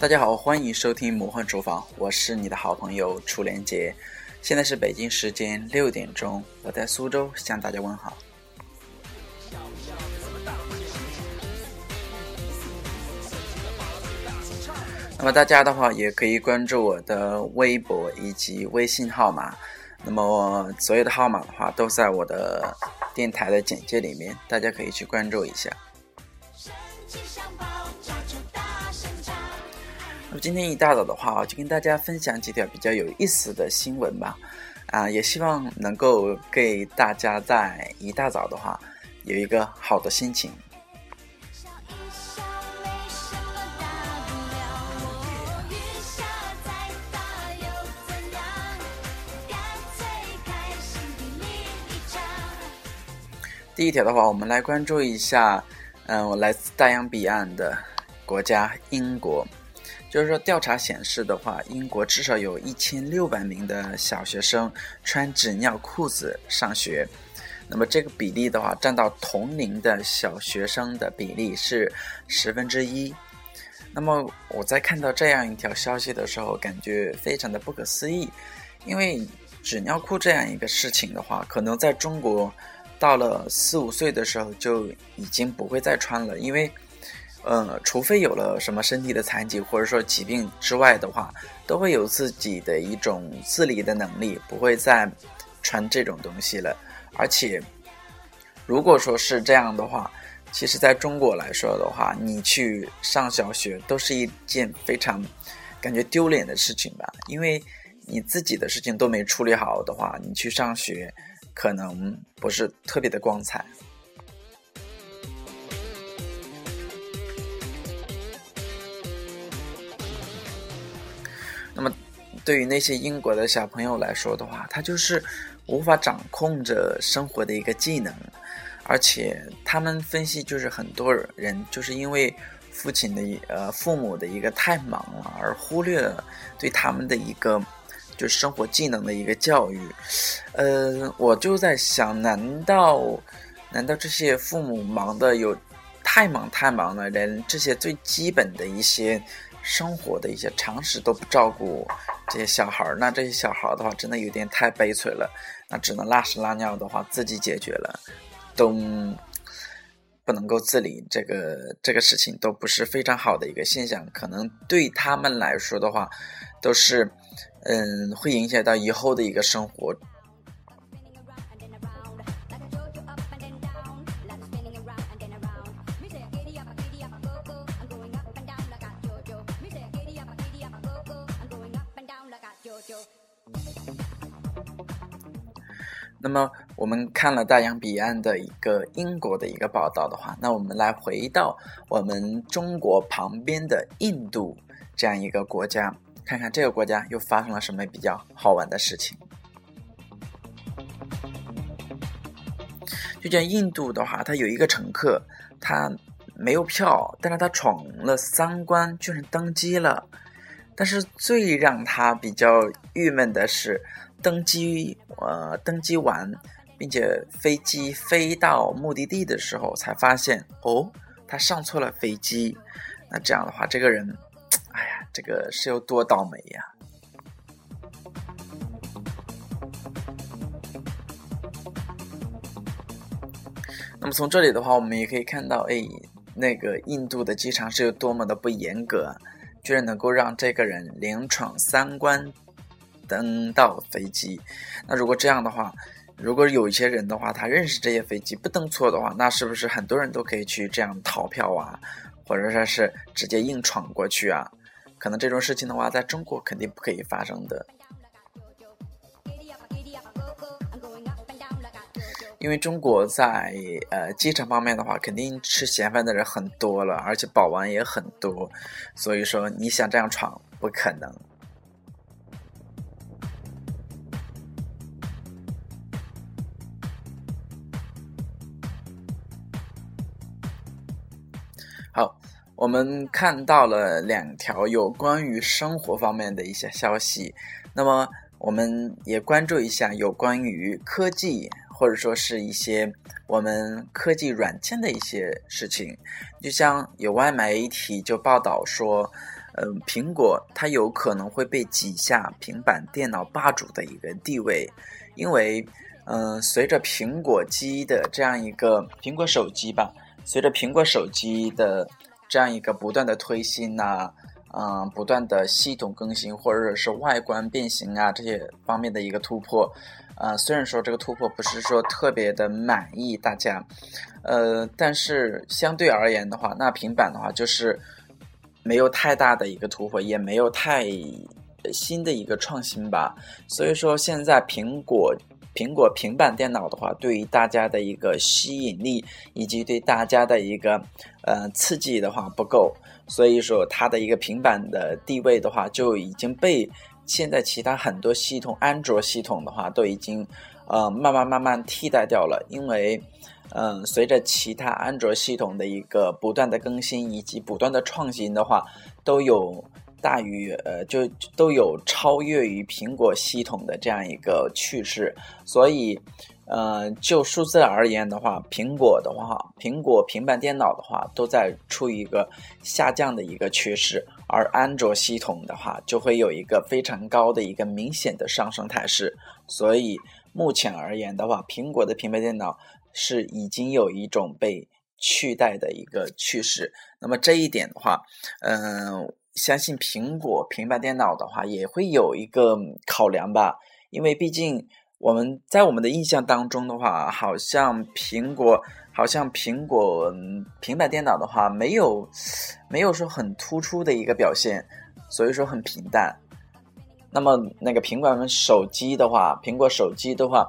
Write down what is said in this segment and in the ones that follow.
大家好，欢迎收听魔幻厨房，我是你的好朋友楚连杰。现在是北京时间六点钟，我在苏州向大家问好。那么大家的话也可以关注我的微博以及微信号码，那么所有的号码的话都在我的电台的简介里面，大家可以去关注一下。那么今天一大早的话，就跟大家分享几条比较有意思的新闻吧，啊，也希望能够给大家在一大早的话有一个好的心情。第一条的话，我们来关注一下，嗯，我来自大洋彼岸的国家英国。就是说，调查显示的话，英国至少有一千六百名的小学生穿纸尿裤子上学。那么这个比例的话，占到同龄的小学生的比例是十分之一。那么我在看到这样一条消息的时候，感觉非常的不可思议，因为纸尿裤这样一个事情的话，可能在中国到了四五岁的时候就已经不会再穿了，因为。呃，除非有了什么身体的残疾或者说疾病之外的话，都会有自己的一种自理的能力，不会再穿这种东西了。而且，如果说是这样的话，其实在中国来说的话，你去上小学都是一件非常感觉丢脸的事情吧？因为你自己的事情都没处理好的话，你去上学可能不是特别的光彩。那么，对于那些英国的小朋友来说的话，他就是无法掌控着生活的一个技能，而且他们分析就是很多人就是因为父亲的呃父母的一个太忙了，而忽略了对他们的一个就是生活技能的一个教育。呃，我就在想，难道难道这些父母忙的有太忙太忙了，连这些最基本的一些？生活的一些常识都不照顾这些小孩儿，那这些小孩儿的话，真的有点太悲催了。那只能拉屎拉尿的话自己解决了，都不能够自理，这个这个事情都不是非常好的一个现象。可能对他们来说的话，都是嗯，会影响到以后的一个生活。那么我们看了大洋彼岸的一个英国的一个报道的话，那我们来回到我们中国旁边的印度这样一个国家，看看这个国家又发生了什么比较好玩的事情。就像印度的话，他有一个乘客，他没有票，但是他闯了三关，居然登机了。但是最让他比较郁闷的是。登机，呃，登机完，并且飞机飞到目的地的时候，才发现哦，他上错了飞机。那这样的话，这个人，哎呀，这个是有多倒霉呀！那么从这里的话，我们也可以看到，哎，那个印度的机场是有多么的不严格，居然能够让这个人连闯三关。登到飞机，那如果这样的话，如果有一些人的话，他认识这些飞机不登错的话，那是不是很多人都可以去这样逃票啊，或者说是直接硬闯过去啊？可能这种事情的话，在中国肯定不可以发生的，因为中国在呃机场方面的话，肯定吃闲饭的人很多了，而且保安也很多，所以说你想这样闯不可能。好，我们看到了两条有关于生活方面的一些消息，那么我们也关注一下有关于科技或者说是一些我们科技软件的一些事情。就像有外媒体就报道说，嗯，苹果它有可能会被挤下平板电脑霸主的一个地位，因为，嗯，随着苹果机的这样一个苹果手机吧，随着苹果手机的这样一个不断的推新呐，嗯，不断的系统更新或者是外观变形啊这些方面的一个突破，呃，虽然说这个突破不是说特别的满意大家，呃，但是相对而言的话，那平板的话就是。没有太大的一个突破，也没有太新的一个创新吧。所以说，现在苹果苹果平板电脑的话，对于大家的一个吸引力以及对大家的一个呃刺激的话不够。所以说，它的一个平板的地位的话，就已经被现在其他很多系统安卓系统的话都已经呃慢慢慢慢替代掉了，因为。嗯，随着其他安卓系统的一个不断的更新以及不断的创新的话，都有大于呃，就都有超越于苹果系统的这样一个趋势。所以，呃，就数字而言的话，苹果的话，苹果平板电脑的话，都在处于一个下降的一个趋势，而安卓系统的话，就会有一个非常高的一个明显的上升态势。所以，目前而言的话，苹果的平板电脑。是已经有一种被取代的一个趋势，那么这一点的话，嗯，相信苹果平板电脑的话也会有一个考量吧，因为毕竟我们在我们的印象当中的话，好像苹果好像苹果平板电脑的话没有没有说很突出的一个表现，所以说很平淡。那么那个苹果手机的话，苹果手机的话，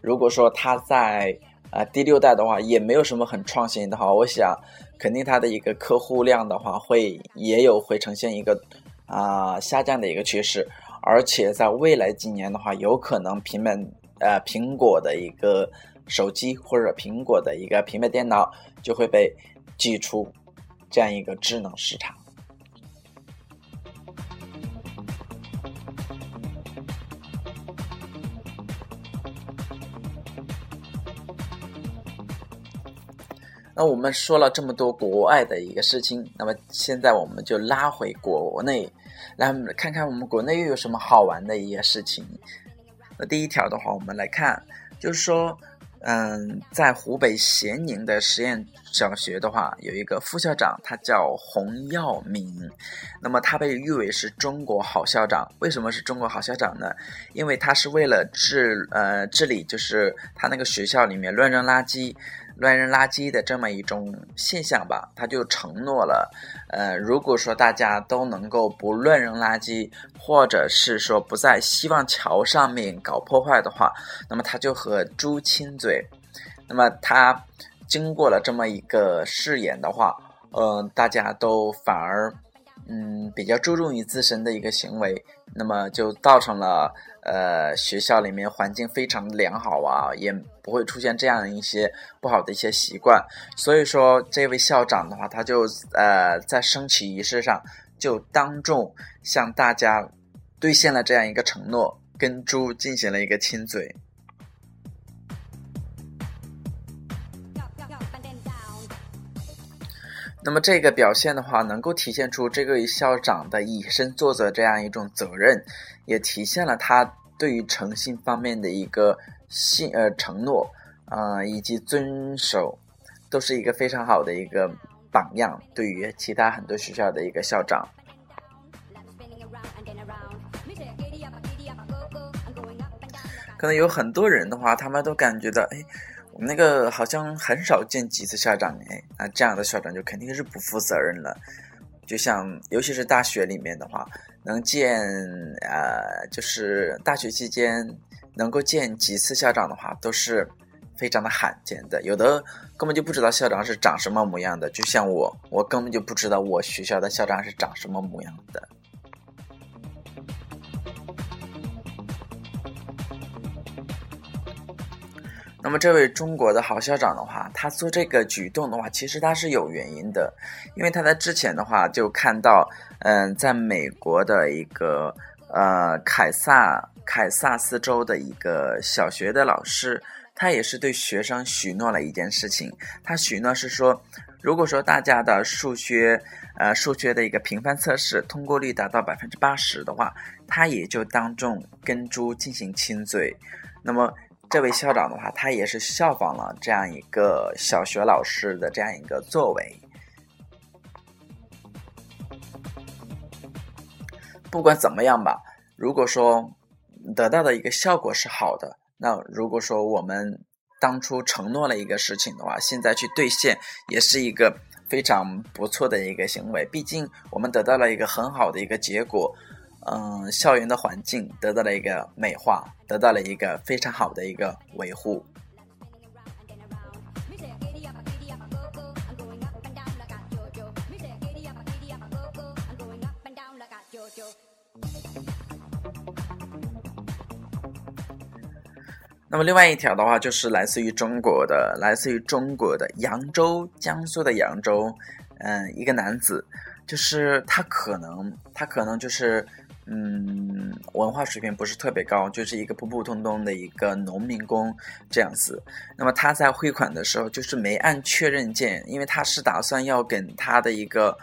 如果说它在啊，第六代的话也没有什么很创新的话，我想肯定它的一个客户量的话会也有会呈现一个啊下降的一个趋势，而且在未来几年的话，有可能平板呃苹果的一个手机或者苹果的一个平板电脑就会被挤出这样一个智能市场。那我们说了这么多国外的一个事情，那么现在我们就拉回国内，来看看我们国内又有什么好玩的一些事情。那第一条的话，我们来看，就是说，嗯，在湖北咸宁的实验小学的话，有一个副校长，他叫洪耀明，那么他被誉为是中国好校长。为什么是中国好校长呢？因为他是为了治呃治理，就是他那个学校里面乱扔垃圾。乱扔垃圾的这么一种现象吧，他就承诺了，呃，如果说大家都能够不乱扔垃圾，或者是说不在希望桥上面搞破坏的话，那么他就和猪亲嘴。那么他经过了这么一个誓言的话，嗯，大家都反而嗯比较注重于自身的一个行为，那么就造成了。呃，学校里面环境非常良好啊，也不会出现这样一些不好的一些习惯。所以说，这位校长的话，他就呃在升旗仪式上就当众向大家兑现了这样一个承诺，跟猪进行了一个亲嘴。那么这个表现的话，能够体现出这个校长的以身作则这样一种责任，也体现了他对于诚信方面的一个信呃承诺啊以及遵守，都是一个非常好的一个榜样，对于其他很多学校的一个校长。可能有很多人的话，他们都感觉到哎。那个好像很少见几次校长哎，那这样的校长就肯定是不负责任了。就像尤其是大学里面的话，能见呃，就是大学期间能够见几次校长的话，都是非常的罕见的。有的根本就不知道校长是长什么模样的，就像我，我根本就不知道我学校的校长是长什么模样的。那么这位中国的好校长的话，他做这个举动的话，其实他是有原因的，因为他在之前的话就看到，嗯，在美国的一个呃凯撒凯撒斯州的一个小学的老师，他也是对学生许诺了一件事情，他许诺是说，如果说大家的数学，呃，数学的一个评分测试通过率达到百分之八十的话，他也就当众跟猪进行亲嘴。那么这位校长的话，他也是效仿了这样一个小学老师的这样一个作为。不管怎么样吧，如果说得到的一个效果是好的，那如果说我们。当初承诺了一个事情的话，现在去兑现也是一个非常不错的一个行为。毕竟我们得到了一个很好的一个结果，嗯，校园的环境得到了一个美化，得到了一个非常好的一个维护。那么另外一条的话，就是来自于中国的，来自于中国的扬州，江苏的扬州，嗯，一个男子，就是他可能，他可能就是，嗯，文化水平不是特别高，就是一个普普通通的一个农民工这样子。那么他在汇款的时候，就是没按确认键，因为他是打算要跟他的一个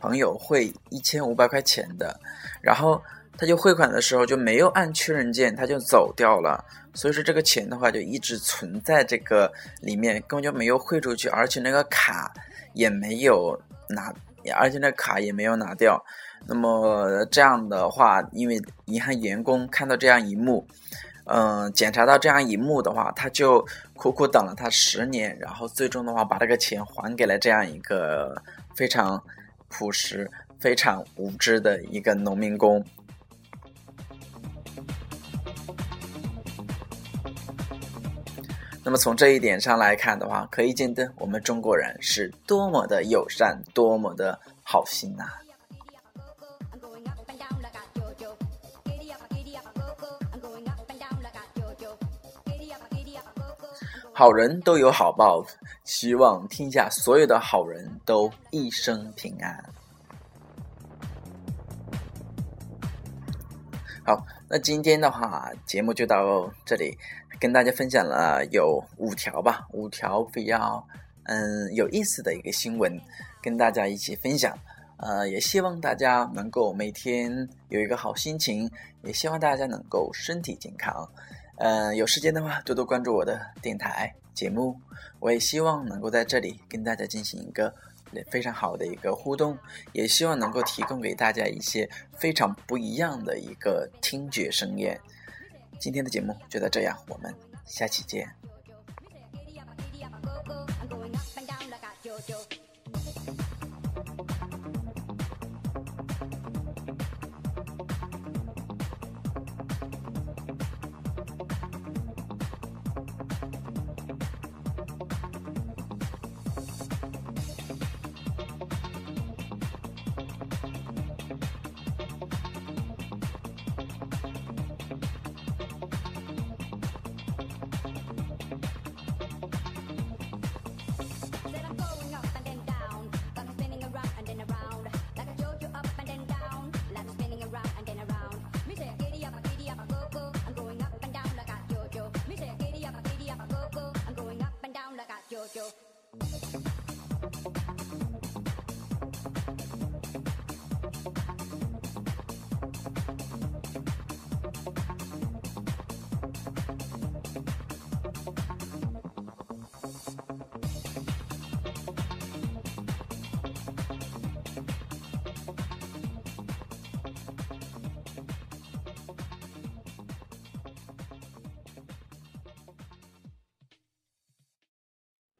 朋友汇一千五百块钱的，然后他就汇款的时候就没有按确认键，他就走掉了。所以说这个钱的话就一直存在这个里面，根本就没有汇出去，而且那个卡也没有拿，而且那卡也没有拿掉。那么这样的话，因为银行员工看到这样一幕，嗯，检查到这样一幕的话，他就苦苦等了他十年，然后最终的话把这个钱还给了这样一个非常朴实、非常无知的一个农民工。那么从这一点上来看的话，可以见得我们中国人是多么的友善，多么的好心呐！好人都有好报，希望天下所有的好人都一生平安。好，那今天的话，节目就到这里。跟大家分享了有五条吧，五条比较嗯有意思的一个新闻，跟大家一起分享。呃，也希望大家能够每天有一个好心情，也希望大家能够身体健康。嗯，有时间的话多多关注我的电台节目，我也希望能够在这里跟大家进行一个非常好的一个互动，也希望能够提供给大家一些非常不一样的一个听觉盛宴。今天的节目就到这样，我们下期见。yo, yo.